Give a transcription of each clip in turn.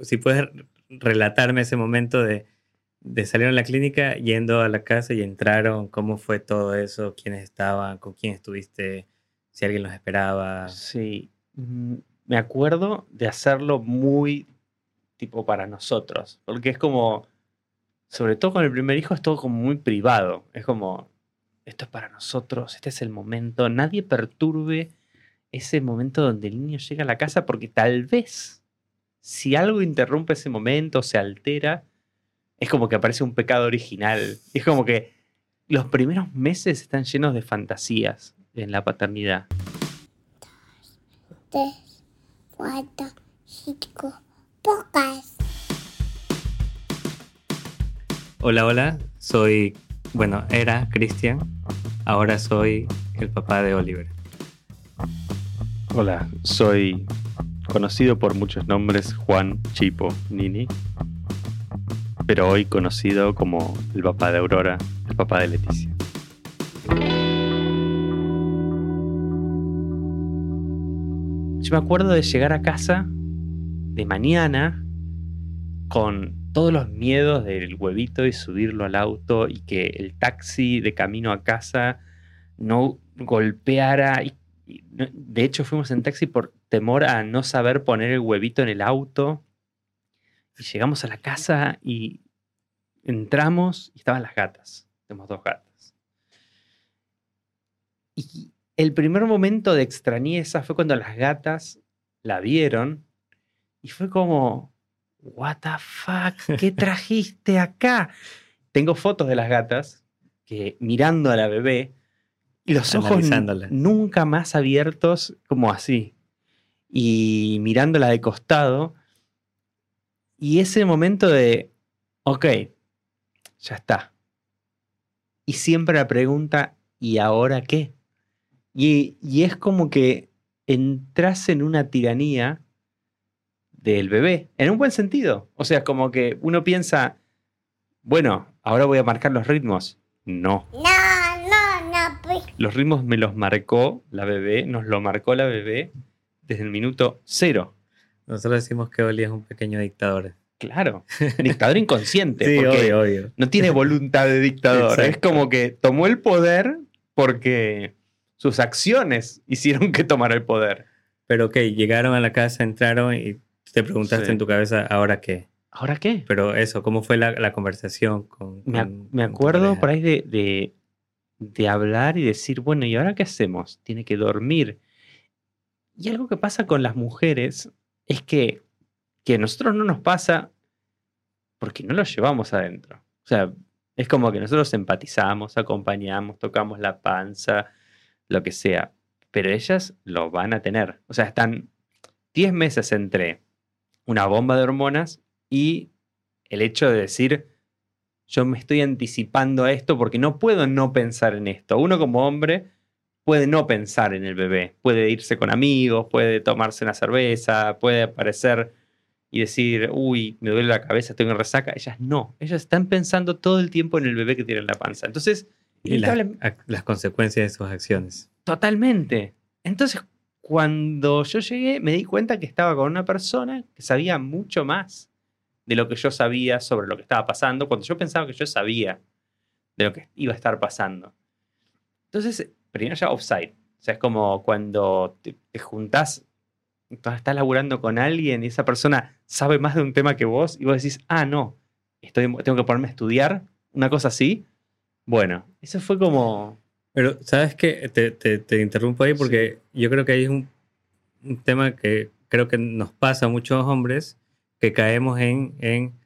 si puedes relatarme ese momento de, de salir a la clínica, yendo a la casa y entraron, cómo fue todo eso, quiénes estaban, con quién estuviste, si alguien los esperaba. Sí, mm, me acuerdo de hacerlo muy tipo para nosotros, porque es como, sobre todo con el primer hijo, es todo como muy privado, es como, esto es para nosotros, este es el momento, nadie perturbe ese momento donde el niño llega a la casa porque tal vez si algo interrumpe ese momento, se altera, es como que aparece un pecado original. Es como que los primeros meses están llenos de fantasías en la paternidad. Tres, cuatro, cinco, pocas. Hola, hola, soy, bueno, era Cristian, ahora soy el papá de Oliver. Hola, soy conocido por muchos nombres Juan Chipo Nini, pero hoy conocido como el papá de Aurora, el papá de Leticia. Yo me acuerdo de llegar a casa de mañana con todos los miedos del huevito y subirlo al auto y que el taxi de camino a casa no golpeara y de hecho, fuimos en taxi por temor a no saber poner el huevito en el auto. Y llegamos a la casa y entramos y estaban las gatas. Tenemos dos gatas. Y el primer momento de extrañeza fue cuando las gatas la vieron y fue como, ¿What the fuck? ¿Qué trajiste acá? Tengo fotos de las gatas que mirando a la bebé y los ojos nunca más abiertos como así. Y mirándola de costado. Y ese momento de, ok, ya está. Y siempre la pregunta, ¿y ahora qué? Y, y es como que entras en una tiranía del bebé, en un buen sentido. O sea, como que uno piensa, bueno, ahora voy a marcar los ritmos. No. Los ritmos me los marcó la bebé, nos lo marcó la bebé desde el minuto cero. Nosotros decimos que Oli es un pequeño dictador. Claro, dictador inconsciente. Sí, porque obvio, obvio. No tiene voluntad de dictador. Es como que tomó el poder porque sus acciones hicieron que tomara el poder. Pero ok, llegaron a la casa, entraron y te preguntaste Sí. en tu cabeza, ¿ahora qué? ¿Ahora qué? Pero eso, ¿cómo fue la, la conversación con, Me, con- con acuerdo pareja? por ahí de, de, de hablar y decir, bueno, ¿y ahora qué hacemos? Tiene que dormir. Y algo que pasa con las mujeres es que, que a nosotros no nos pasa porque no lo llevamos adentro. O sea, es como que nosotros empatizamos, acompañamos, tocamos la panza, lo que sea. Pero ellas lo van a tener. O sea, están 10 meses entre una bomba de hormonas y el hecho de decir, yo me estoy anticipando a esto porque no puedo no pensar en esto. Uno como hombre puede no pensar en el bebé, puede irse con amigos, puede tomarse una cerveza, puede aparecer y decir, uy, me duele la cabeza, tengo resaca. Ellas no, ellas están pensando todo el tiempo en el bebé que tiene en la panza. Entonces, Y las consecuencias de sus acciones. Totalmente. Entonces, cuando yo llegué, me di cuenta que estaba con una persona que sabía mucho más de lo que yo sabía sobre lo que estaba pasando, cuando yo pensaba que yo sabía de lo que iba a estar pasando. Entonces, primero ya offside. O sea, es como cuando te, te juntás, estás laburando con alguien y esa persona sabe más de un tema que vos y vos decís, ah, no, estoy, tengo que ponerme a estudiar, una cosa así. Bueno, eso fue como... Pero, ¿sabes qué? Te, te- te interrumpo ahí porque yo creo que ahí es un, un tema que creo que nos pasa a muchos hombres que caemos en, en,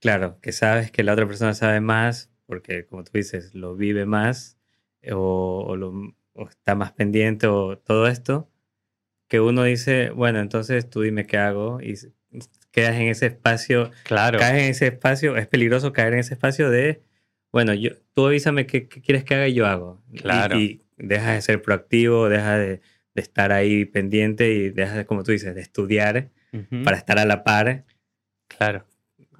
claro, que sabes que la otra persona sabe más porque, como tú dices, lo vive más eh, o, o lo- o está más pendiente o todo esto, que uno dice, bueno, entonces tú dime qué hago y quedas en ese espacio Claro. caes en ese espacio, es peligroso caer en ese espacio de, bueno, yo, tú avísame qué, qué quieres que haga y yo hago. Y- Claro. Y, dejas de ser proactivo, dejas de, de estar ahí pendiente y dejas, de, como tú dices, de estudiar Para estar a la par. Claro.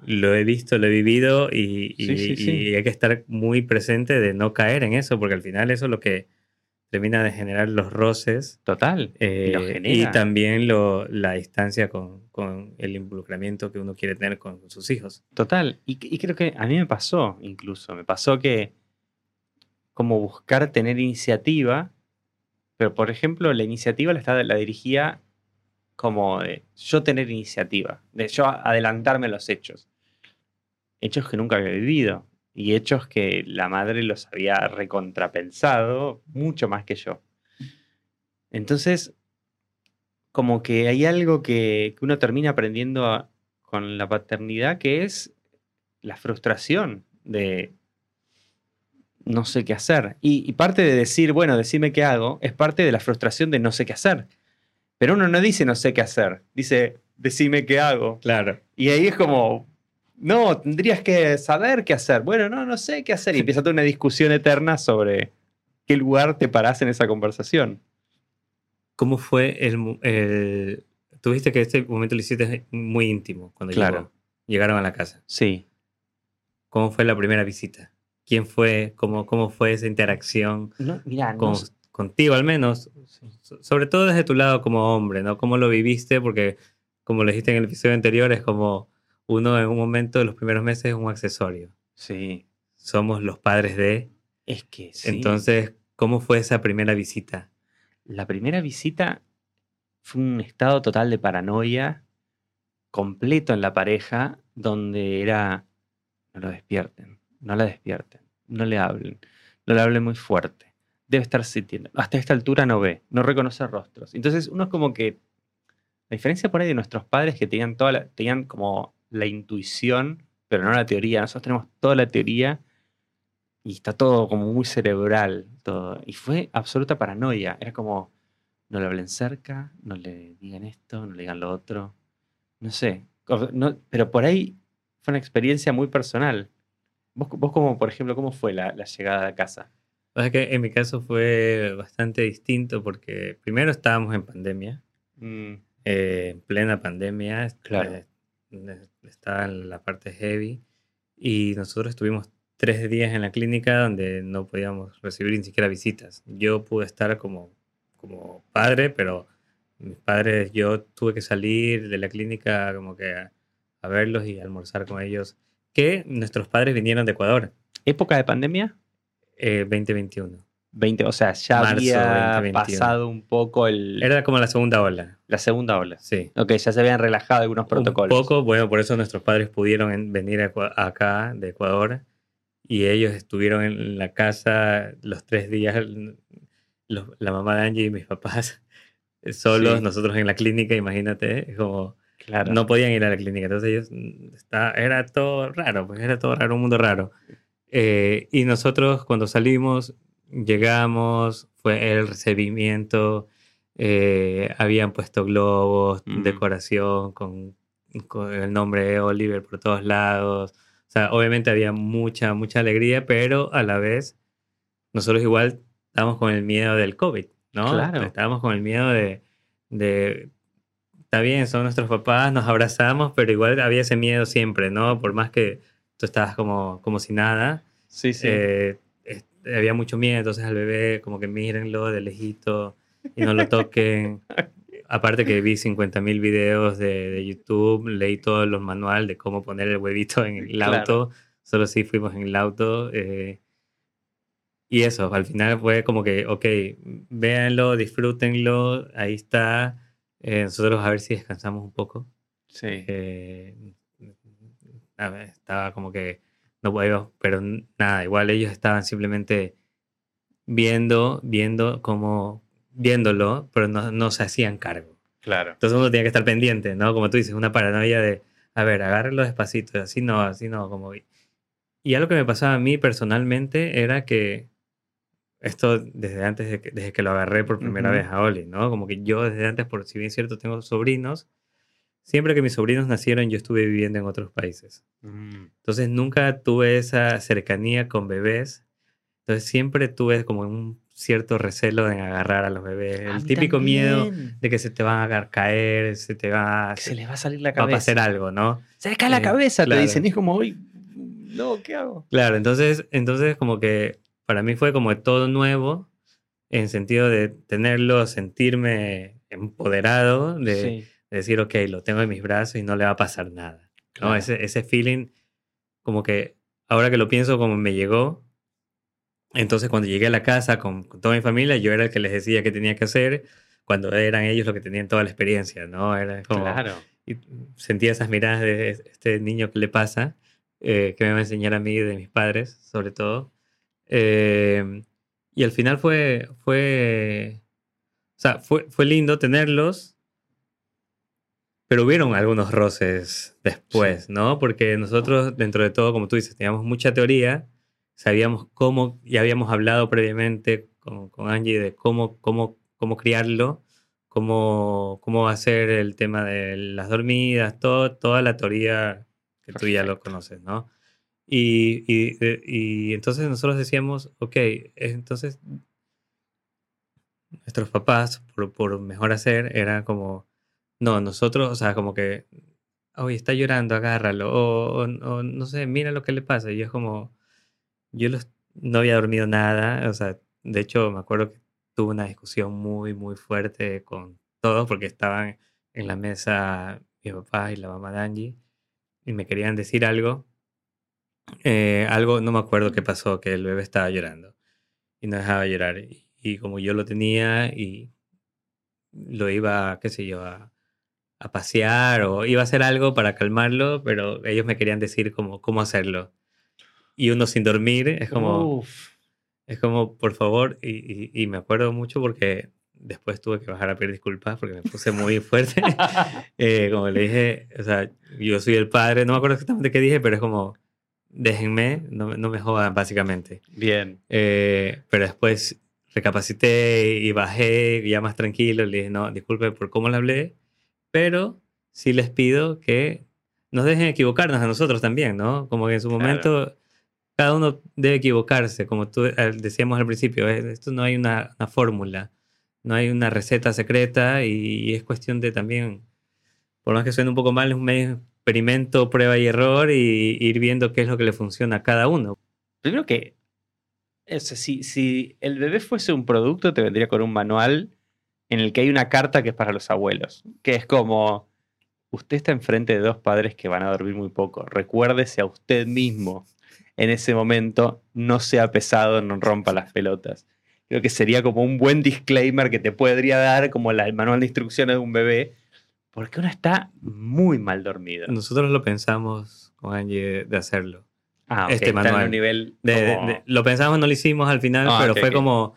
Lo he visto, lo he vivido y, y- Sí, sí, sí. y hay que estar muy presente de no caer en eso, porque al final eso es lo que termina de generar los roces Total. eh, y genera. también lo, la distancia con, con el involucramiento que uno quiere tener con sus hijos. Total. Y, y creo que a mí me pasó incluso. Me pasó que como buscar tener iniciativa, pero por ejemplo la iniciativa la, estaba- la dirigía como yo tener iniciativa, de yo adelantarme a los hechos. Hechos que nunca había vivido y hechos que la madre los había recontrapensado mucho más que yo. Entonces, como que hay algo que, uno termina aprendiendo con la paternidad, que es la frustración de no sé qué hacer. Y, y parte de decir, bueno, decime qué hago, es parte de la frustración de no sé qué hacer. Pero uno no dice no sé qué hacer, dice decime qué hago. Claro. Y ahí es como, no, tendrías que saber qué hacer. Bueno, no, no sé qué hacer. Y empieza toda una discusión eterna sobre qué lugar te parás en esa conversación. ¿Cómo fue el, Tuviste que este momento lo hiciste muy íntimo cuando Claro. llegó- llegaron a la casa. Sí. ¿Cómo fue la primera visita? ¿Quién fue? ¿Cómo, cómo fue esa interacción No, mirá, no con- sé- contigo al menos? So- Sobre todo desde tu lado como hombre, ¿no? ¿Cómo lo viviste? Porque, como lo dijiste en el episodio anterior, es como uno en un momento de los primeros meses es un accesorio. sí. Somos los padres de... Es que sí. Entonces, ¿cómo fue esa primera visita? La primera visita fue un estado total de paranoia completo en la pareja, donde era, no lo despierten, no la despierten, no le hablen, no le hablen muy fuerte, debe estar sintiendo, hasta esta altura no ve, no reconoce rostros. Entonces uno es como que, la diferencia por ahí de nuestros padres que tenían, toda la- tenían como la intuición, pero no la teoría, nosotros tenemos toda la teoría y está todo como muy cerebral, todo. Y fue absoluta paranoia. Era como, no le hablen cerca, no le digan esto, no le digan lo otro. No sé. Pero por ahí fue una experiencia muy personal. Vos, vos como, por ejemplo, ¿cómo fue la, la llegada a casa? O sea que en mi caso fue bastante distinto porque primero estábamos en pandemia, eh, en plena pandemia, Claro. eh, estaba en la parte heavy y nosotros estuvimos tres días en la clínica donde no podíamos recibir ni siquiera visitas. Yo pude estar como, como padre, pero mis padres, yo tuve que salir de la clínica como que a, a verlos y almorzar con ellos, que nuestros padres vinieron de Ecuador, ¿Época de pandemia? Eh, 2021. 20, o sea, ya Marzo había 2021. pasado un poco el, Era como la segunda ola, la segunda ola. sí. Ok, ya se habían relajado algunos protocolos. Un poco, bueno, por eso nuestros padres pudieron en- venir a acá de Ecuador y ellos estuvieron en la casa los tres días, los- la mamá de Angie y mis papás solos, Sí. nosotros en la clínica, imagínate, como Claro. no podían ir a la clínica, entonces ellos mm, está, era todo raro, pues era todo raro, un mundo raro. Eh, y nosotros cuando salimos, llegamos, fue el recibimiento, eh, habían puesto globos, decoración con, con el nombre de Oliver por todos lados. O sea, obviamente había mucha, mucha alegría, pero a la vez nosotros igual estábamos con el miedo del COVID, ¿no? Claro. Estábamos con el miedo de, de, está bien, son nuestros papás, nos abrazamos, pero igual había ese miedo siempre, ¿no? Por más que tú estabas como, como si nada, Sí, sí. eh, es- había mucho miedo, entonces al bebé como que mírenlo de lejito y no lo toquen. Aparte que vi 50.000 videos de, de YouTube, leí todos los manuales de cómo poner el huevito en el Claro. auto, solo sí fuimos en el auto. eh, y eso, al final fue como que, ok, véanlo, disfrútenlo, ahí está. eh, nosotros a ver si descansamos un poco. sí. Eh, estaba como que no puedo, pero nada, igual ellos estaban simplemente viendo, viendo cómo, viéndolo, pero no, no se hacían cargo. Claro. Entonces uno tenía que estar pendiente, ¿no? Como tú dices, una paranoia de, a ver, agárrenlo despacito, así no, así no, como... Y algo que me pasaba a mí personalmente era que esto desde antes de que, desde que lo agarré por primera vez a Oli, ¿no? Como que yo desde antes, por si bien es cierto, tengo sobrinos, siempre que mis sobrinos nacieron yo estuve viviendo en otros países. Mm, Entonces nunca tuve esa cercanía con bebés. Entonces siempre tuve como un cierto recelo en agarrar a los bebés. a El típico miedo también. de que se te van a caer, se te va a, Que se les va a salir la va a cabeza. pasar algo, ¿no? Se le cae la Eh, cabeza, claro. te dicen. Y es como, uy, no, ¿qué hago? Claro, entonces, entonces como que para mí fue como todo nuevo en sentido de tenerlo, sentirme empoderado, de, Sí, decir, ok, lo tengo en mis brazos y no le va a pasar nada. ¿no? Ese, ese feeling, como que ahora que lo pienso, como me llegó. Entonces, cuando llegué a la casa con, con toda mi familia, yo era el que les decía qué tenía que hacer, cuando eran ellos los que tenían toda la experiencia, ¿no? Era como, Claro. y sentía esas miradas de este niño que le pasa, eh, que me va a enseñar a mí, de mis padres, sobre todo. Eh, y al final fue, fue, o sea, fue, fue lindo tenerlos, pero hubieron algunos roces después, ¿no? Porque nosotros, dentro de todo, como tú dices, teníamos mucha teoría, sabíamos cómo, y habíamos hablado previamente con, con Angie de cómo, cómo, cómo criarlo, cómo, cómo va a ser el tema de las dormidas, todo, toda la teoría que tú ya lo conoces, ¿no? Y, y, eh, y entonces nosotros decíamos, ok, entonces nuestros papás, por, por mejor hacer, era como, no, nosotros, o sea, como que, oye, está llorando, agárralo, o, o- o no sé, mira lo que le pasa. Y yo es como, yo los- no había dormido nada, o sea, de hecho me acuerdo que tuve una discusión muy, muy fuerte con todos porque estaban en la mesa mi papá y la mamá de Angie y me querían decir algo. Eh, algo, no me acuerdo qué pasó, que el bebé estaba llorando y no dejaba llorar. Y, y como yo lo tenía y lo iba, qué sé yo, a, a pasear o iba a hacer algo para calmarlo, pero ellos me querían decir como cómo hacerlo. Y uno sin dormir es como, Uf. es como, por favor, y, y- y me acuerdo mucho porque después tuve que bajar a pedir disculpas porque me puse muy fuerte. Eh, como le dije, o sea, yo soy el padre, no me acuerdo exactamente qué dije, pero es como, déjenme, no, no me jodan, básicamente. Bien. Eh, pero después recapacité y bajé ya más tranquilo. Le dije, no, disculpe por cómo le hablé, pero sí les pido que nos dejen equivocarnos a nosotros también, ¿no? Como que en su Claro. momento cada uno debe equivocarse, como tú eh, decíamos al principio, esto no hay una, una fórmula, no hay una receta secreta y, es cuestión de también, por más que suene un poco mal, es un medio experimento, prueba y error y ir viendo qué es lo que le funciona a cada uno. Primero que, o sea, si, si el bebé fuese un producto, te vendría con un manual en el que hay una carta que es para los abuelos, que es como, usted está enfrente de dos padres que van a dormir muy poco, recuérdese a usted mismo en ese momento, no sea pesado, no rompa las pelotas. Creo que sería como un buen disclaimer que te podría dar como la- el manual de instrucciones de un bebé, porque uno está muy mal dormido. Nosotros lo pensamos con Angie de, hacerlo. Ah, ok, este está en manual. un nivel De- de- como- de- lo pensamos, no lo hicimos al final, Ah, pero fue como,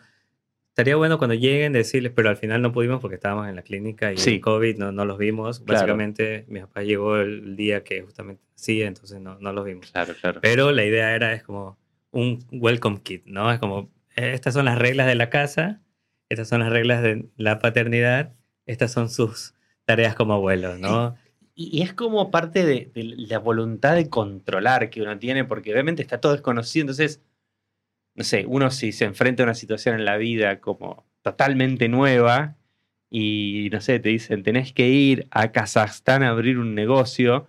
estaría bueno cuando lleguen decirles, pero al final no pudimos porque estábamos en la clínica y Sí. el COVID no, no los vimos. Claro. Básicamente, mi papá llegó el día que justamente sí, entonces no, no los vimos. Claro, claro. Pero la idea era, es como un welcome kit, ¿no? Es como, estas son las reglas de la casa, estas son las reglas de la paternidad, estas son sus tareas como abuelos, ¿no? Y, y es como parte de, de la voluntad de controlar que uno tiene, porque obviamente está todo desconocido. Entonces, no sé, uno si se enfrenta a una situación en la vida como totalmente nueva y, no sé, te dicen, tenés que ir a Kazajstán a abrir un negocio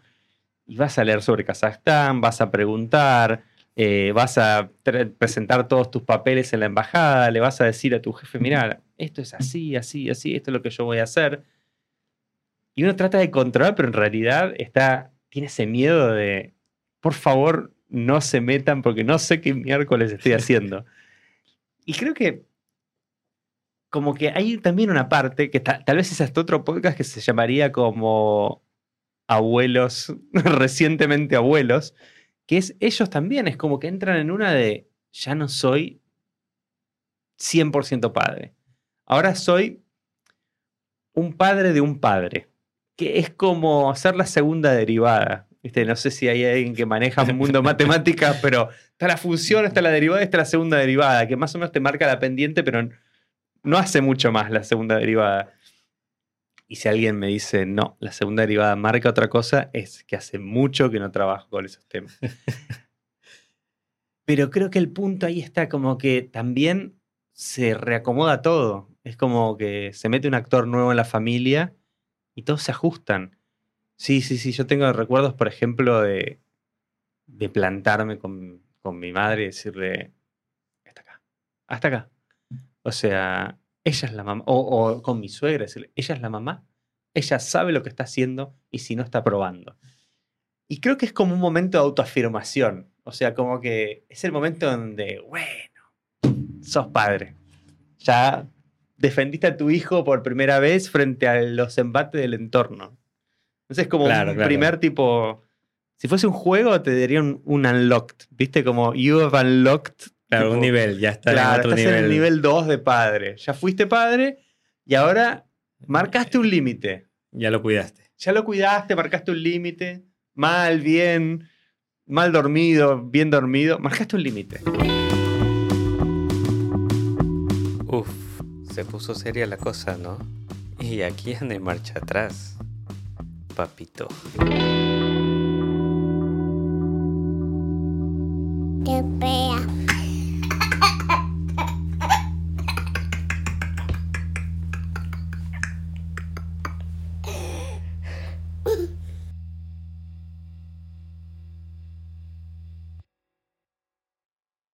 y vas a leer sobre Kazajstán, vas a preguntar, eh, vas a presentar todos tus papeles en la embajada, le vas a decir a tu jefe, mira, esto es así, así, así, esto es lo que yo voy a hacer. Y uno trata de controlar, pero en realidad está, tiene ese miedo de, por favor, no se metan porque no sé qué miércoles estoy haciendo. y creo que como que hay también una parte, que ta- tal vez es hasta otro podcast que se llamaría como abuelos, recientemente abuelos, que es ellos también, es como que entran en una de, ya no soy 100% padre. Ahora soy un padre de un padre, que es como hacer la segunda derivada. ¿Viste? No sé si hay alguien que maneja un mundo matemática, pero está la función, está la derivada, está la segunda derivada, que más o menos te marca la pendiente, pero no hace mucho más la segunda derivada. Y si alguien me dice, no, la segunda derivada marca otra cosa, es que hace mucho que no trabajo con esos temas. Pero creo que el punto ahí está como que también se reacomoda todo. Es como que se mete un actor nuevo en la familia y todos se ajustan. Sí, sí, sí. Yo tengo recuerdos, por ejemplo, de, de plantarme con, con mi madre y decirle, hasta acá, hasta acá. O sea, ella es la mamá. O, o con mi suegra, decirle, ella es la mamá. Ella sabe lo que está haciendo y si no está probando. Y creo que es como un momento de autoafirmación. O sea, como que es el momento donde, bueno, sos padre. Ya defendiste a tu hijo por primera vez frente a los embates del entorno. Entonces es como Claro, un claro. primer tipo... Si fuese un juego, te daría un, un unlocked. ¿Viste? Como you have unlocked. Claro, tipo, un nivel, ya está Claro, en otro estás nivel. en el nivel 2 de padre. Ya fuiste padre y ahora marcaste un límite. Ya lo cuidaste. Ya lo cuidaste, marcaste un límite. Mal, bien, mal dormido, bien dormido. Marcaste un límite. Uf, se puso seria la cosa, ¿no? Y aquí no hay marcha atrás, papito. Te